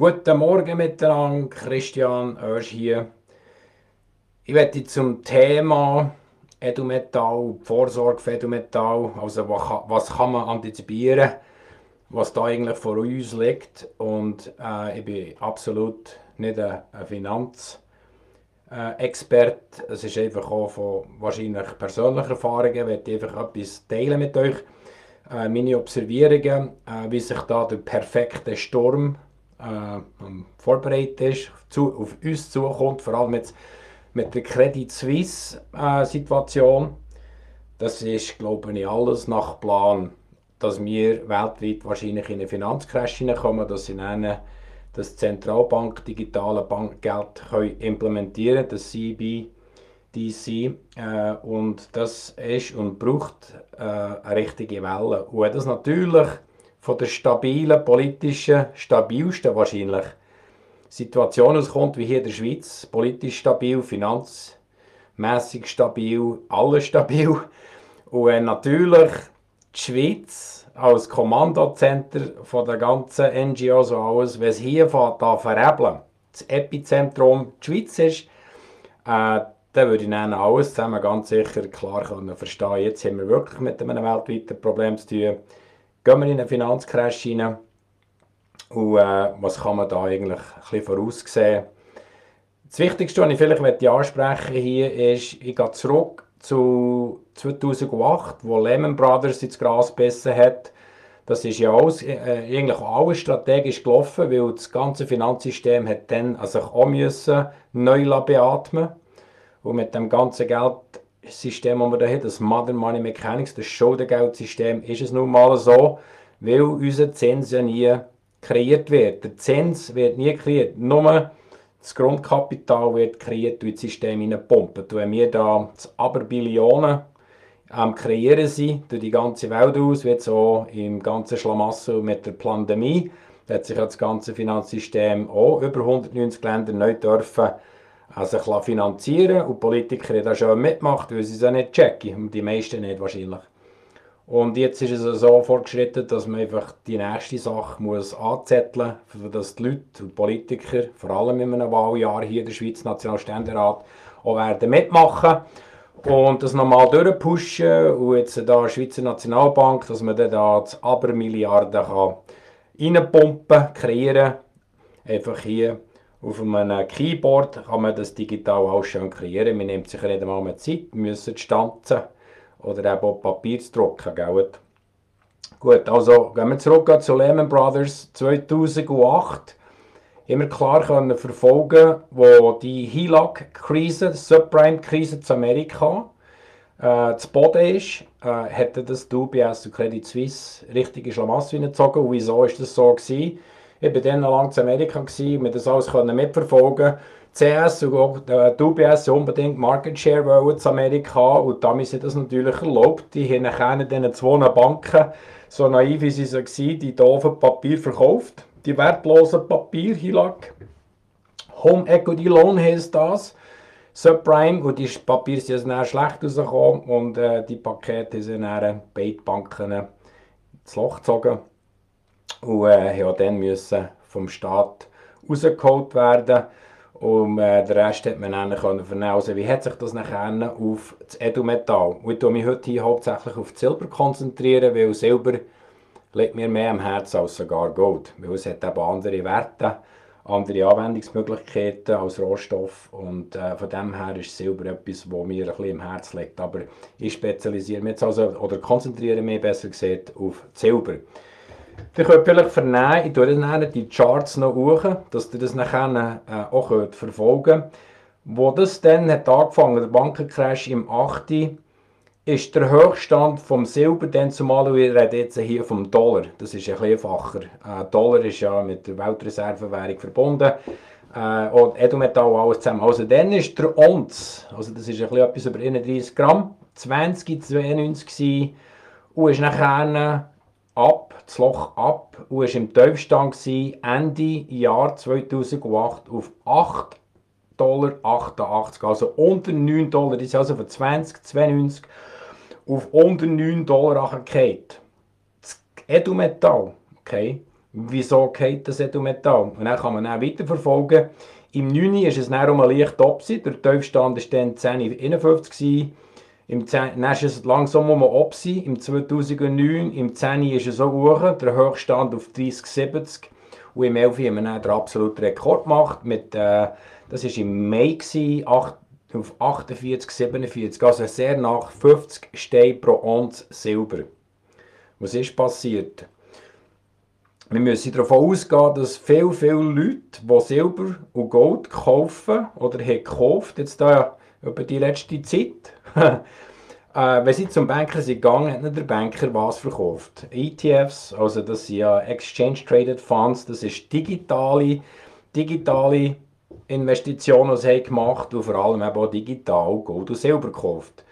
Guten Morgen miteinander, Christian Oersch hier. Ich werde zum Thema Edelmetall, Vorsorge für Edelmetall, also was kann, man antizipieren, was da eigentlich vor uns liegt. Und äh, ich bin absolut nicht ein, Finanzexperte. Es ist einfach auch von wahrscheinlich persönlichen Erfahrungen. Ich werde einfach etwas teilen mit euch. Äh, meine Observierungen, äh, wie sich da der perfekte Sturm äh, vorbereitet ist, zu, auf uns zukommt, vor allem jetzt mit der Credit Suisse äh. Das ist, glaube ich, alles nach Plan, dass wir weltweit wahrscheinlich in eine Finanzcrash hineinkommen, dass sie nennen, das Zentralbank digitale Bankgeld können implementieren, das CBDC. Äh, und das ist und braucht äh, eine richtige Welle. Und das natürlich von der stabilen, politischen, stabilsten wahrscheinlich Situation auskommt, wie hier in der Schweiz, politisch stabil, finanzmäßig stabil, alles stabil. Und wenn natürlich die Schweiz als Kommandozentrum von der ganzen NGOs und alles, wenn es hier da veräppeln, das Epizentrum die Schweiz ist, äh, dann würde ich dann alles zusammen ganz sicher klar können verstehen. Jetzt haben wir wirklich mit einem weltweiten Problem zu tun gehen wir in einen Finanzcrash hinein und äh, was kann man da eigentlich ein bisschen voraussehen. Das Wichtigste, was ich vielleicht ansprechen hier ist, ich gehe zurück zu 2008, wo Lehman Brothers ins Gras gebissen hat. Das ist ja alles, äh, eigentlich alles strategisch gelaufen, weil das ganze Finanzsystem hat dann also auch müssen neu beatmen und mit dem ganzen Geld System, das wir da haben, das Modern Money Mechanics, das Schuldengeldsystem, ist es nun mal so, weil unser Zins ja nie kreiert wird. Der Zins wird nie kreiert, nur das Grundkapital wird kreiert durch das System hineinpumpen. Wenn wir da aber Billionen am kreieren sind, durch die ganze Welt aus, wird so im ganzen Schlamassel mit der Pandemie, da hat sich das ganze Finanzsystem auch über 190 Länder neu dürfen also sich finanzieren und Politiker haben das schon mitgemacht, weil sie es ja nicht checken und die meisten nicht wahrscheinlich. Und jetzt ist es so fortgeschritten, dass man einfach die nächste Sache muss anzetteln muss, dass die Leute und Politiker, vor allem in einem Wahljahr hier in der Schweiz, Nationalständerat, auch werden mitmachen und das nochmal durchpushen und jetzt da Schweizer Nationalbank, dass man dann da Abermilliarden kann reinpumpen, kreieren, einfach hier auf einem Keyboard kann man das digital auch schön kreieren. Man nimmt sich nicht einmal mehr Zeit, müssen stanzen oder eben auch Papier zu drucken. Gell? Gut, also gehen wir zurück zu Lehman Brothers 2008 haben wir klar können verfolgen, wo die HELOC-Krise, die Subprime-Krise zu Amerika, äh, zu Boden ist, äh, hätte das die UBS und Credit Suisse richtige Schlamassel gezogen. Wieso ist das so gewesen? Ich war dann lange in Amerika wir das alles mitverfolgen CS und die UBS unbedingt Market Share wollen in Amerika und damit sind das natürlich erlaubt. Die haben nachher diesen zwei Banken, so naiv wie sie waren, die doofen Papier verkauft. Die wertlosen Papier, HILAG. Home Equity Loan heisst das. Subprime und die Papiere sind dann schlecht rausgekommen und äh, die Pakete sind dann beide Banken ins Loch gezogen und äh, ja, dann müssen vom Staat rausgeholt werden. Und äh, den Rest hat man dann können vernehmen. Wie hat sich das nachher auf das Edelmetall? Und ich tue mich heute hier hauptsächlich auf Silber konzentrieren, weil Silber liegt mir mehr am Herzen als sogar Gold. Weil es hat eben andere Werte, andere Anwendungsmöglichkeiten als Rohstoff. Und äh, von dem her ist Silber etwas, was mir ein bisschen im Herzen liegt. Aber ich spezialisiere mich jetzt also, oder konzentriere mich besser gesagt auf Silber. Ihr könnt vielleicht vernehmen, ich tue dann die Charts noch hoch, dass ihr das nachher äh, auch könnt verfolgen könnt. Wo das dann hat angefangen, der Bankencrash im 8. ist der Höchststand vom Silber dann zumal, wir reden jetzt hier vom Dollar, das ist ein bisschen einfacher. Äh, Dollar ist ja mit der Weltreservewährung verbunden äh, und Edelmetall alles zusammen. Also dann ist der Ons, also das ist ein etwas über 31 Gramm, 2092 und ist nachher ab, das Loch ab und war im Tiefstand Ende Jahr 2008 auf 8,88 Dollar. Also unter 9 Dollar. Das ist also von 2092 auf unter 9 Dollar angekehrt. Das Edelmetall, okay, wieso geht das Edelmetall? Und dann kann man dann weiterverfolgen. Im 9. ist es dann um ein leicht Opsi, der Tiefstand war dann 10,51. Im 10, dann ist es langsam ein Opsi, im 2009, im 10. ist es so hoch, der Höchststand auf 30,70. Und im 11. haben wir den absoluten Rekord gemacht. Mit, äh, das war im Mai, gewesen, 8, auf 48, 47, also sehr nach 50 Steine pro Onz Silber. Was ist passiert? Wir müssen davon ausgehen, dass viele, viele Leute, die Silber und Gold kaufen oder haben gekauft, jetzt da über die letzte Zeit, äh, wenn sie zum Banker sind gegangen, hat der Banker was verkauft. ETFs, also das sind ja Exchange Traded Funds, das ist digitale, digitale Investitionen, die sie gemacht und vor allem eben auch digital Gold und Silber gekauft.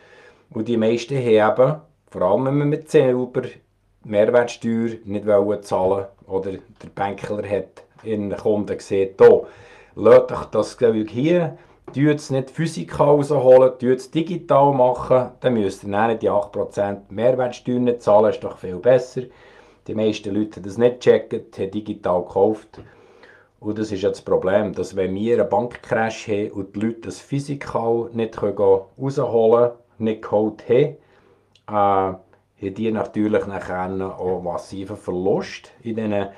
Und die meisten haben, vor allem wenn man mit Silber Mehrwertsteuer nicht wollen zahlen oder der Bänkler hat in den Kunden gesehen, hier, lasst euch das hier, tut es nicht physikal rausholen, tut es digital machen, dann müsst ihr nicht die 8% Mehrwertsteuer nicht zahlen, ist doch viel besser. Die meisten Leute haben das nicht gecheckt, haben digital gekauft. Und das ist ja das Problem, dass wenn wir einen Bankcrash haben und die Leute das physikal nicht rausholen können, nicht geholt haben, äh, haben die natürlich nachher auch massiven Verlust in diesen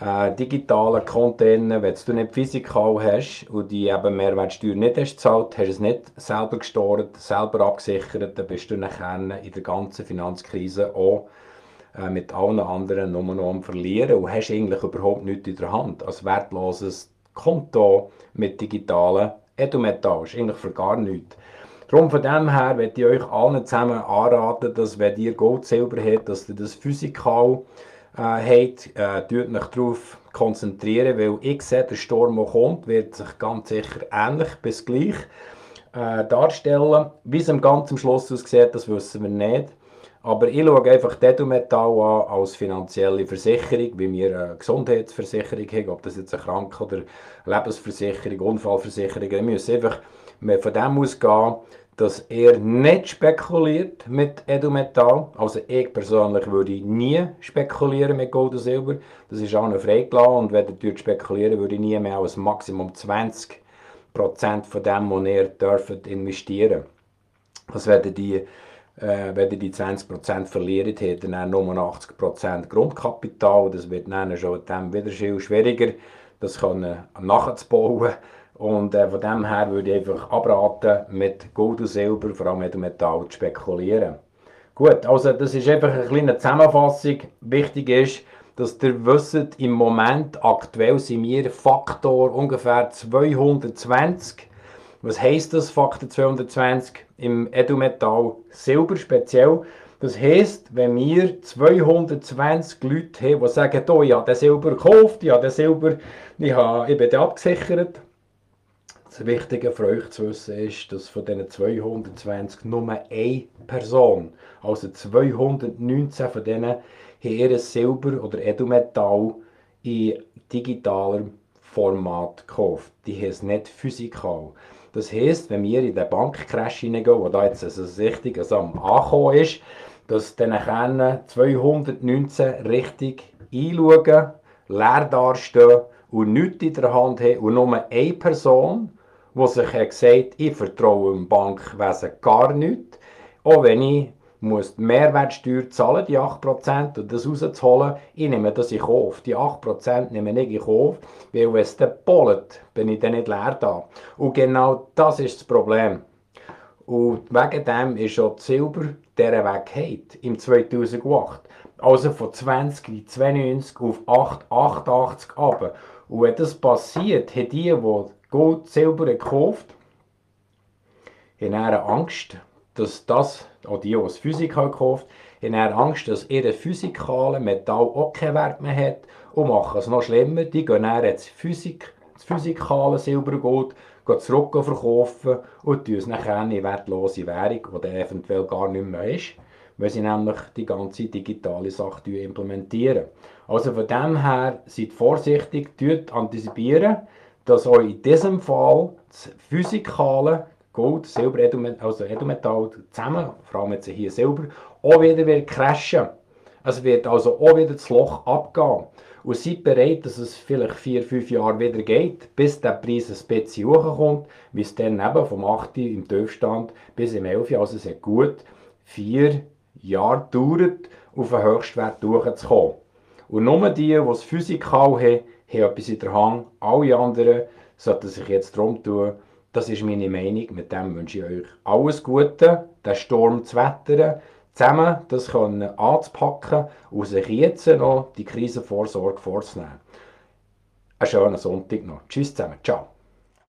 äh, digitalen Containern. Wenn du nicht physikal hast und die eben Mehrwertsteuer nicht hast gezahlt, hast du es nicht selber gesteuert, selber abgesichert, dann bist du nachher in der ganzen Finanzkrise auch äh, mit allen anderen nur noch am Verlieren und hast eigentlich überhaupt nichts in der Hand. Als wertloses Konto mit digitalen Edelmetall eigentlich für gar nichts. Darum von dem her möchte ich euch allen zusammen anraten, dass wenn ihr Gold, Silber habt, dass ihr das physikal äh, habt, äh, tut euch darauf konzentrieren, weil ich sehe, der Sturm, der kommt, wird sich ganz sicher ähnlich bis gleich äh, darstellen. Wie es am ganzen Schluss aussieht, das wissen wir nicht. Aber ich schaue einfach Dedumetall an als finanzielle Versicherung, wie wir eine Gesundheitsversicherung haben, ob das jetzt eine Krank- oder Lebensversicherung, Unfallversicherung, wir müssen einfach von dem ausgehen, dass er nicht spekuliert mit Edelmetall. Also ich persönlich würde nie spekulieren mit Gold und Silber. Das ist auch noch freigelassen und wenn ihr spekulieren würde ich nie mehr als Maximum 20% von dem, was ihr dürft investieren. Das werden die äh, wenn ihr die 20% verliert, habt ihr dann nur 80% Grundkapital. Das wird dann schon dem wieder schwieriger, das nachzubauen. Und äh, von dem her würde ich einfach abraten, mit Gold und Silber, vor allem mit Metall, zu spekulieren. Gut, also das ist einfach eine kleine Zusammenfassung. Wichtig ist, dass ihr wisst, im Moment aktuell sind wir Faktor ungefähr 220. Was heisst das, Faktor 220 im Edelmetall Silber speziell? Das heisst, wenn wir 220 Leute haben, die sagen, oh, ich habe den Silber gekauft, ich habe den Silber, ich, habe, ich bin abgesichert, das Wichtige für euch zu wissen ist, dass von diesen 220 nur eine Person, also 219 von denen, ihr Silber oder Edelmetall in digitalem Format gekauft. Die haben es nicht physikal. Das heisst, wenn wir in den Bankcrash hineingehen, wo da jetzt also richtig also am Ankommen ist, dass dann 219 richtig einschauen, leer dastehen und nichts in der Hand haben und nur eine Person der sich hat gesagt ich vertraue dem Bankwesen gar nicht. Auch wenn ich muss die Mehrwertsteuer zahlen, die 8%, und das rauszuholen, ich nehme das in Kauf. Die 8% nehme ich in Kauf, weil wenn es dann bollet, bin ich dann nicht leer da. Und genau das ist das Problem. Und wegen dem ist auch Silber dieser Weg geht, im 2008. Also von 20, 92 auf 8, 88 runter. Und wenn das passiert, haben die, die Gold, Silber gekauft, haben Angst, dass das, auch die, die es Physik haben gekauft haben, Angst, dass ihr physikale Metall auch keinen Wert mehr hat und machen es noch schlimmer. Die gehen dann jetzt Physik, das physikale Silbergold zurück verkaufen und tun es nachher in wertlose Währung, die dann eventuell gar nicht mehr ist, weil sie nämlich die ganze digitale Sache implementieren. Also von dem her, seid vorsichtig, antizipieren, dass auch in diesem Fall das physikale Gold, Silber, also Edelmetall zusammen, vor allem jetzt hier Silber, auch wieder wird crashen. Es wird also auch wieder das Loch abgehen. Und seid bereit, dass es vielleicht vier, fünf Jahre wieder geht, bis der Preis ein bisschen hochkommt, wie es dann eben vom 8. im Tiefstand bis im 11. Also es hat gut vier Jahre gedauert, auf den Höchstwert durchzukommen. Und nur die, die es physikal haben, haben etwas in der Hand. Alle anderen sollten sich jetzt darum tun. Das ist meine Meinung. Mit dem wünsche ich euch alles Gute, den Sturm zu wettern, zusammen das können anzupacken und sich jetzt noch die Krisenvorsorge vorzunehmen. Einen schönen Sonntag noch. Tschüss zusammen. Ciao.